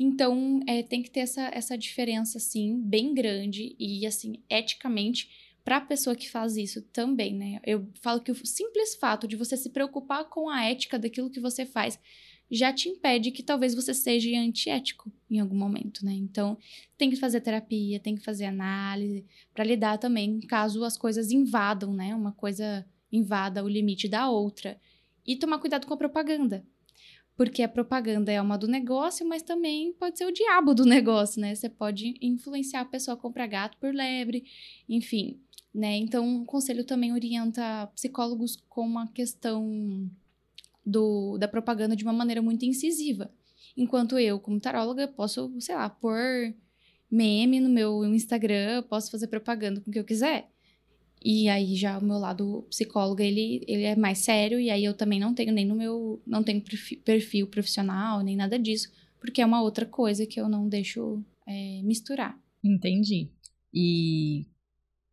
Então, é, tem que ter essa, essa diferença, assim, bem grande e, assim, eticamente, para a pessoa que faz isso também, né? Eu falo que o simples fato de você se preocupar com a ética daquilo que você faz já te impede que talvez você seja antiético em algum momento, né? Então, tem que fazer terapia, tem que fazer análise para lidar também caso as coisas invadam, né? Uma coisa invada o limite da outra. E tomar cuidado com a propaganda. Porque a propaganda é uma do negócio, mas também pode ser o diabo do negócio, né? Você pode influenciar a pessoa a comprar gato por lebre, enfim, né? Então, o conselho também orienta psicólogos com a questão do, da propaganda de uma maneira muito incisiva. Enquanto eu, como taróloga, posso, sei lá, pôr meme no meu Instagram, posso fazer propaganda com o que eu quiser. E aí já o meu lado psicóloga, ele, ele é mais sério, e aí eu também não tenho nem no meu, não tenho perfil profissional, nem nada disso, porque é uma outra coisa que eu não deixo é, misturar. Entendi. E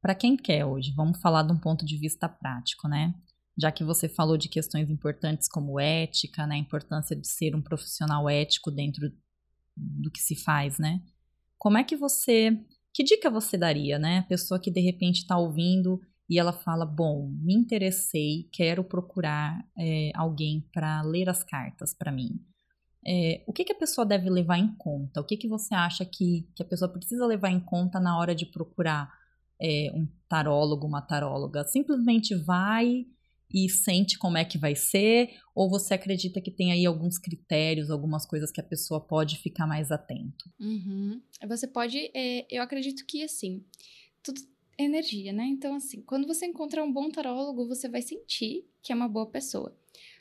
para quem quer hoje, vamos falar de um ponto de vista prático, né? já que você falou de questões importantes como ética, né, a importância de ser um profissional ético dentro do que se faz, né? Como é que você, que dica você daria, né? A pessoa que de repente está ouvindo e ela fala, bom, me interessei, quero procurar é, alguém para ler as cartas para mim. É, o que, que a pessoa deve levar em conta? O que, que você acha que, que a pessoa precisa levar em conta na hora de procurar é, um tarólogo, uma taróloga? Simplesmente vai e sente como é que vai ser? Ou você acredita que tem aí alguns critérios, algumas coisas que a pessoa pode ficar mais atento? Uhum. Você pode, é, eu acredito que assim, tudo é energia, né? Então, assim, quando você encontrar um bom tarólogo, você vai sentir que é uma boa pessoa.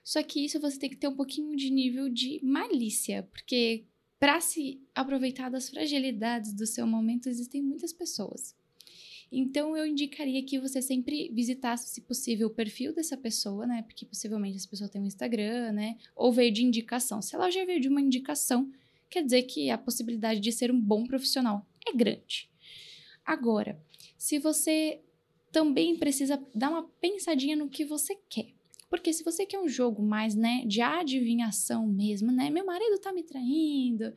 Só que isso você tem que ter um pouquinho de nível de malícia, porque para se aproveitar das fragilidades do seu momento, existem muitas pessoas. Então, eu indicaria que você sempre visitasse, se possível, o perfil dessa pessoa, né? Porque possivelmente essa pessoa tem um Instagram, né? Ou veio de indicação. Se ela já veio de uma indicação, quer dizer que a possibilidade de ser um bom profissional é grande. Agora, se você também precisa dar uma pensadinha no que você quer. Porque se você quer um jogo mais, né, de adivinhação mesmo, né? Meu marido tá me traindo,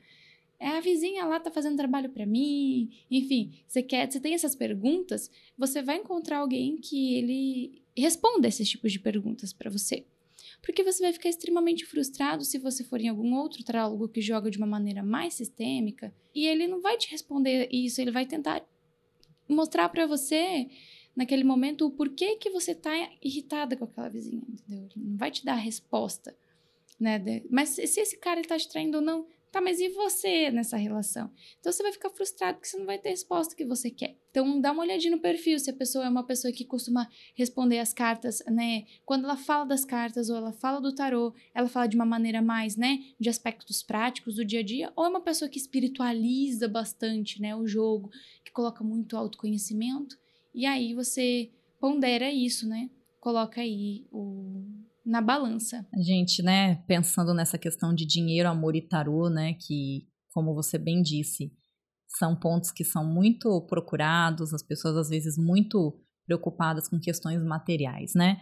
é a vizinha lá tá fazendo trabalho para mim, enfim, você quer, você tem essas perguntas, você vai encontrar alguém que ele responda esses tipos de perguntas para você. Porque você vai ficar extremamente frustrado se você for em algum outro tarólogo que joga de uma maneira mais sistêmica e ele não vai te responder isso, ele vai tentar mostrar para você naquele momento o porquê que você tá irritada com aquela vizinha, entendeu? Ele não vai te dar a resposta, né? Mas se esse cara tá te traindo ou não, Tá, mas e você nessa relação? Então você vai ficar frustrado porque você não vai ter a resposta que você quer. Então dá uma olhadinha no perfil se a pessoa é uma pessoa que costuma responder as cartas, né? Quando ela fala das cartas ou ela fala do tarô, ela fala de uma maneira mais, né, de aspectos práticos do dia a dia, ou é uma pessoa que espiritualiza bastante, né, o jogo, que coloca muito autoconhecimento. E aí você pondera isso, né? Coloca aí o na balança. A gente, né, pensando nessa questão de dinheiro, amor e tarô, né, que, como você bem disse, são pontos que são muito procurados, as pessoas às vezes muito preocupadas com questões materiais, né?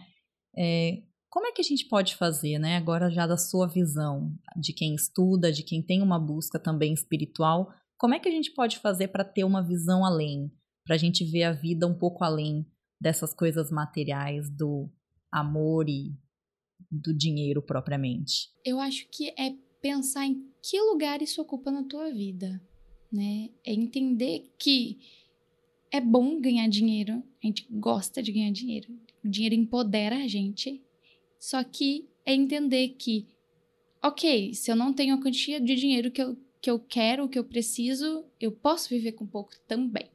É, como é que a gente pode fazer, né, agora já da sua visão, de quem estuda, de quem tem uma busca também espiritual, como é que a gente pode fazer para ter uma visão além, para a gente ver a vida um pouco além dessas coisas materiais do amor e do dinheiro propriamente? Eu acho que é pensar em que lugar isso ocupa na tua vida, né? É entender que é bom ganhar dinheiro, a gente gosta de ganhar dinheiro, o dinheiro empodera a gente, só que é entender que, ok, se eu não tenho a quantia de dinheiro que eu, que eu quero, que eu preciso, eu posso viver com pouco também.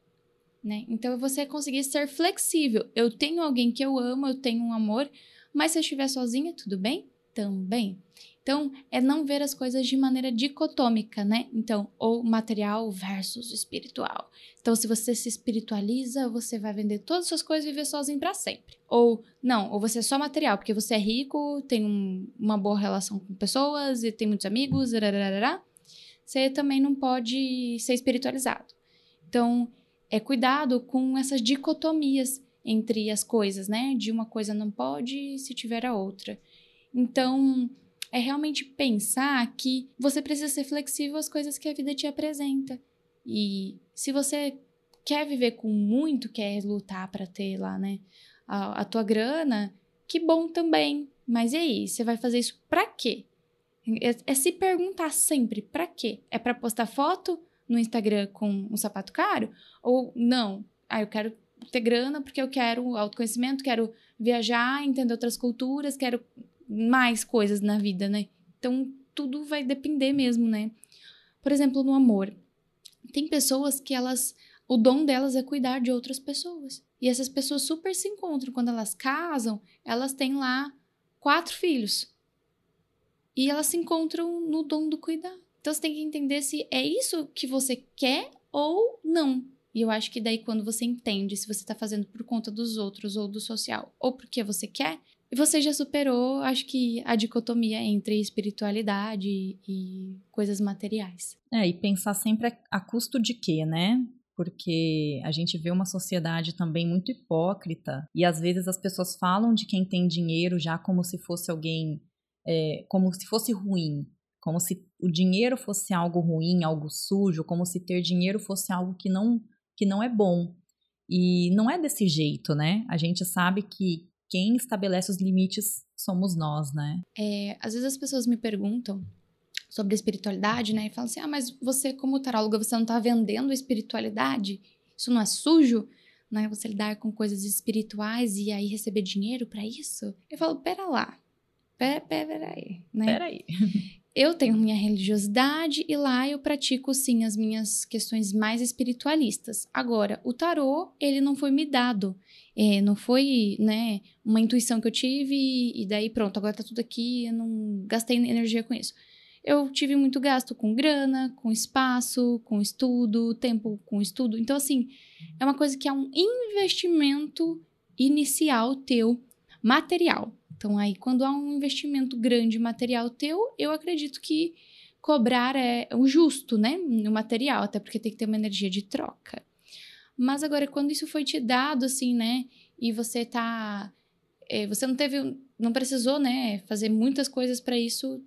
Né? Então, é você conseguir ser flexível. Eu tenho alguém que eu amo, eu tenho um amor, mas se eu estiver sozinha, tudo bem? Também. Então, é não ver as coisas de maneira dicotômica, né? Então, ou material versus espiritual. Então, se você se espiritualiza, você vai vender todas as suas coisas e viver sozinho para sempre. Ou não, ou você é só material, porque você é rico, tem um, uma boa relação com pessoas e tem muitos amigos, rararara, você também não pode ser espiritualizado. Então, é cuidado com essas dicotomias entre as coisas, né? De uma coisa não pode se tiver a outra. Então, é realmente pensar que você precisa ser flexível às coisas que a vida te apresenta. E se você quer viver com muito, quer lutar para ter lá, né, a, a tua grana, que bom também. Mas e aí, você vai fazer isso para quê? É, é, se perguntar sempre, para quê? É para postar foto no Instagram com um sapato caro? Ou não? Ah, eu quero ter grana porque eu quero autoconhecimento, quero viajar, entender outras culturas, quero mais coisas na vida, né? Então, tudo vai depender mesmo, né? Por exemplo, no amor. Tem pessoas que elas. O dom delas é cuidar de outras pessoas. E essas pessoas super se encontram. Quando elas casam, elas têm lá quatro filhos. E elas se encontram no dom do cuidar. Então você tem que entender se é isso que você quer ou não. E eu acho que daí quando você entende se você está fazendo por conta dos outros ou do social ou porque você quer, você já superou, acho que a dicotomia entre espiritualidade e coisas materiais. É, e pensar sempre a custo de quê, né? porque a gente vê uma sociedade também muito hipócrita e às vezes as pessoas falam de quem tem dinheiro já como se fosse alguém, é, como se fosse ruim, como se o dinheiro fosse algo ruim, algo sujo, como se ter dinheiro fosse algo que não que não é bom. E não é desse jeito, né? A gente sabe que quem estabelece os limites somos nós, né? É, às vezes as pessoas me perguntam sobre espiritualidade, né? E falam assim: ah, mas você, como taróloga, você não está vendendo espiritualidade? Isso não é sujo? Né? Você lidar com coisas espirituais e aí receber dinheiro para isso? Eu falo: pera lá. Pera, pera, pera aí. Né? Pera aí. eu tenho minha religiosidade e lá eu pratico sim as minhas questões mais espiritualistas. Agora, o tarô, ele não foi me dado. É, não foi, né, uma intuição que eu tive e daí pronto, agora tá tudo aqui, eu não gastei energia com isso. Eu tive muito gasto com grana, com espaço, com estudo, tempo com estudo. Então, assim, é uma coisa que é um investimento inicial teu, material. Então, aí, quando há um investimento grande material teu, eu acredito que cobrar é o justo, né? No material, até porque tem que ter uma energia de troca. Mas agora, quando isso foi te dado, assim, né? E você tá. É, você não teve. Não precisou, né? Fazer muitas coisas para isso.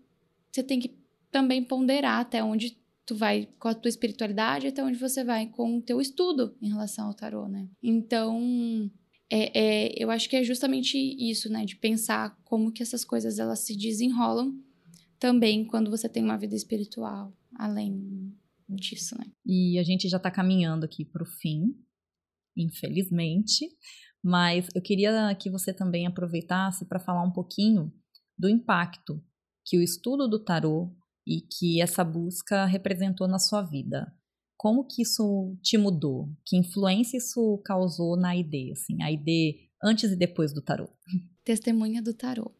Você tem que também ponderar até onde tu vai com a tua espiritualidade, até onde você vai com o teu estudo em relação ao tarô, né? Então, é, é, eu acho que é justamente isso, né? De pensar como que essas coisas elas se desenrolam também quando você tem uma vida espiritual, além disso, né? E a gente já está caminhando aqui para o fim, infelizmente, mas eu queria que você também aproveitasse para falar um pouquinho do impacto que o estudo do tarô e que essa busca representou na sua vida. Como que isso te mudou? Que influência isso causou na ID, assim, a ID antes e depois do tarô? Testemunha do tarô.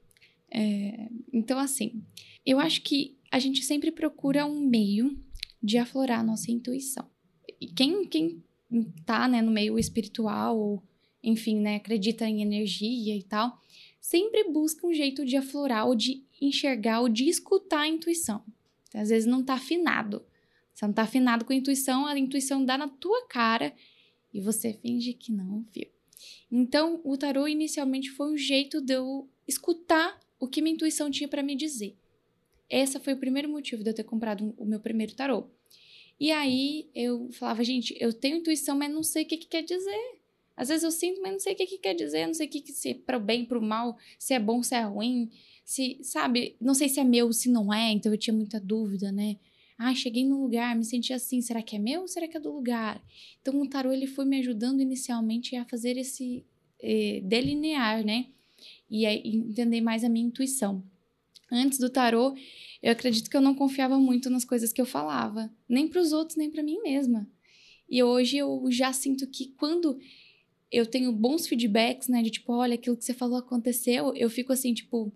É, então, assim, eu acho que a gente sempre procura um meio de aflorar a nossa intuição. E quem, quem tá, né, no meio espiritual, ou, enfim, né, acredita em energia e tal, sempre busca um jeito de aflorar ou de enxergar ou de escutar a intuição. Então, às vezes não tá afinado. Você não tá afinado com a intuição, a intuição dá na tua cara e você finge que não viu. Então, o tarô inicialmente foi um jeito de eu escutar o que minha intuição tinha para me dizer. Esse foi o primeiro motivo de eu ter comprado o meu primeiro tarô. E aí eu falava, gente, eu tenho intuição, mas não sei o que, que quer dizer. Às vezes eu sinto, mas não sei o que, que quer dizer, não sei o que, que se é para o bem, para o mal, se é bom, se é ruim, se, sabe, não sei se é meu, se não é, então eu tinha muita dúvida, né? Ah, cheguei num lugar, me senti assim, será que é meu ou será que é do lugar? Então o tarô ele foi me ajudando inicialmente a fazer esse eh, delinear, né? E entender mais a minha intuição. Antes do tarô, eu acredito que eu não confiava muito nas coisas que eu falava, nem para os outros, nem para mim mesma. E hoje eu já sinto que quando eu tenho bons feedbacks, né, de tipo, olha, aquilo que você falou aconteceu, eu fico assim, tipo,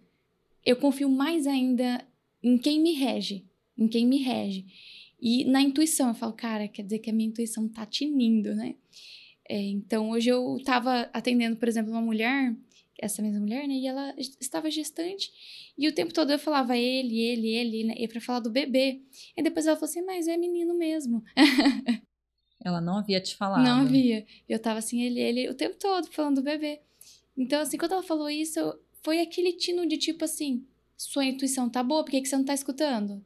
eu confio mais ainda em quem me rege, em quem me rege. E na intuição, eu falo, cara, quer dizer que a minha intuição tá tinindo, né? É, então, hoje eu tava atendendo, por exemplo, uma mulher, essa mesma mulher, né? E ela estava gestante, e o tempo todo eu falava ele, ele, ele, né? E pra falar do bebê. E depois ela falou assim, mas é menino mesmo. ela não havia te falado. Não havia. Eu tava assim, ele, ele, o tempo todo falando do bebê. Então, assim, quando ela falou isso, foi aquele tino de tipo assim, sua intuição tá boa, por que, que você não tá escutando?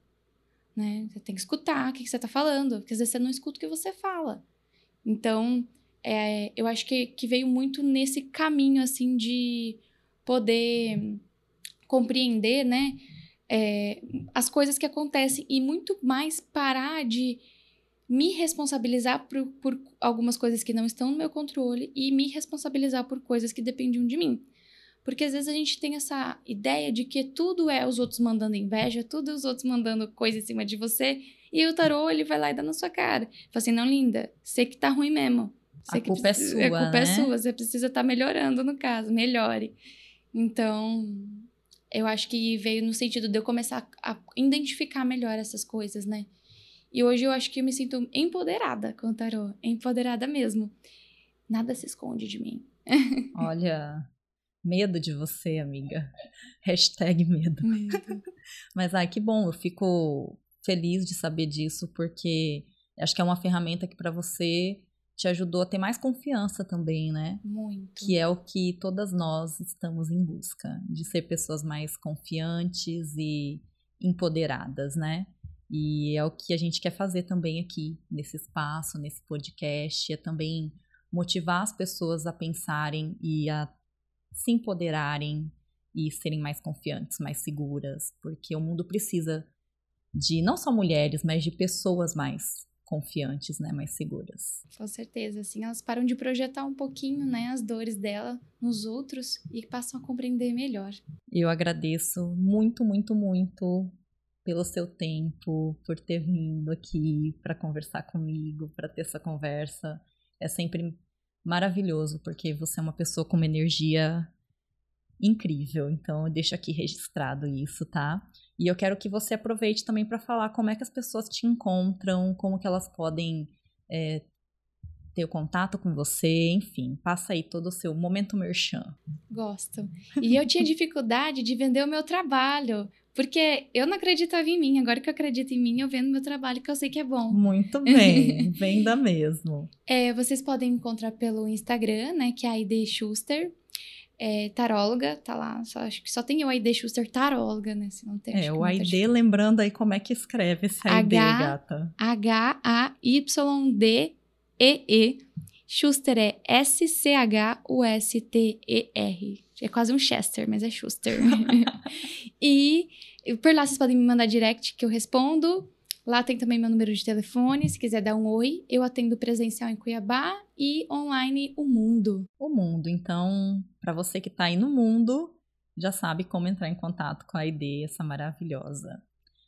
Né? Você tem que escutar o que, você tá falando, porque às vezes você não escuta o que você fala. Então, é, eu acho que, que veio muito nesse caminho, assim, de poder compreender, né, é, as coisas que acontecem e muito mais parar de me responsabilizar por, por algumas coisas que não estão no meu controle e me responsabilizar por coisas que dependiam de mim. Porque às vezes a gente tem essa ideia de que tudo é os outros mandando inveja, tudo é os outros mandando coisa em cima de você, e o tarô ele vai lá e dá na sua cara. Fala assim: não, linda, sei que tá ruim mesmo. a culpa é sua. A culpa né? é sua, você precisa estar tá melhorando no caso, melhore. Então, eu acho que veio no sentido de eu começar a identificar melhor essas coisas, né? E hoje eu acho que eu me sinto empoderada com o tarô, empoderada mesmo. Nada se esconde de mim. Olha, medo de você, amiga. Hashtag medo. medo. Mas, ai, que bom, eu fico feliz de saber disso, porque acho que é uma ferramenta que para você te ajudou a ter mais confiança também, né? Muito. Que é o que todas nós estamos em busca, de ser pessoas mais confiantes e empoderadas, né? E é o que a gente quer fazer também aqui nesse espaço, nesse podcast, é também motivar as pessoas a pensarem e a se empoderarem e serem mais confiantes, mais seguras, porque o mundo precisa de não só mulheres, mas de pessoas mais confiantes, né, mais seguras. Com certeza, assim, elas param de projetar um pouquinho, né, as dores dela nos outros e passam a compreender melhor. Eu agradeço muito, muito, muito pelo seu tempo, por ter vindo aqui para conversar comigo, para ter essa conversa. É sempre maravilhoso, porque você é uma pessoa com uma energia incrível. Então, eu deixo aqui registrado isso, tá? E eu quero que você aproveite também para falar como é que as pessoas te encontram, como que elas podem é, ter contato com você, enfim, passa aí todo o seu momento merchan. Gosto. E eu tinha dificuldade de vender o meu trabalho, porque eu não acreditava em mim. Agora que eu acredito em mim, eu vendo meu trabalho, que eu sei que é bom. Muito bem, venda mesmo. É, vocês podem encontrar pelo Instagram, né, que é a ID Schuster. É, taróloga, tá lá. Só, acho que só tem o ID Schuster taróloga, né? Se não tem, é, o ID, tá lembrando aí como é que escreve esse ID, H gata. H-A-Y-D-E-E. Schuster é S-C-H-U-S-T-E-R. É quase um Chester, mas é Schuster. e por lá vocês podem me mandar direct que eu respondo. Lá tem também meu número de telefone, se quiser dar um oi. Eu atendo presencial em Cuiabá e online o mundo. O mundo. Então, para você que está aí no mundo, já sabe como entrar em contato com a ID, essa maravilhosa.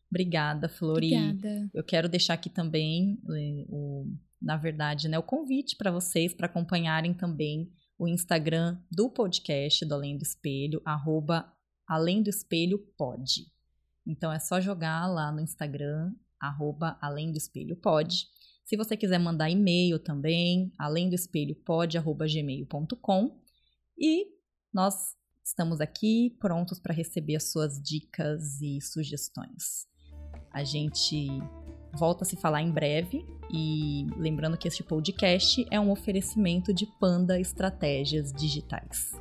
Obrigada, Flori. Obrigada. Eu quero deixar aqui também, eh, o, na verdade, né, o convite para vocês para acompanharem também o Instagram do podcast do Além do Espelho, arroba Além do Espelho Pode. Então é só jogar lá no Instagram, arroba Além do Espelho Pode. Se você quiser mandar e-mail também, além do espelho pode, arroba gmail.com. E nós estamos aqui prontos para receber as suas dicas e sugestões. A gente volta a se falar em breve e lembrando que este podcast é um oferecimento de Panda Estratégias Digitais.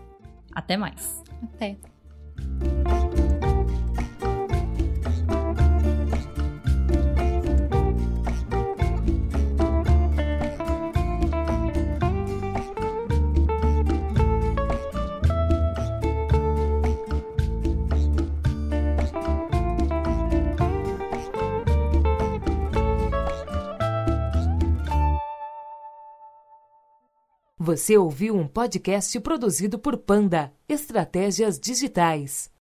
Até mais. Até. Você ouviu um podcast produzido por Panda Estratégias Digitais.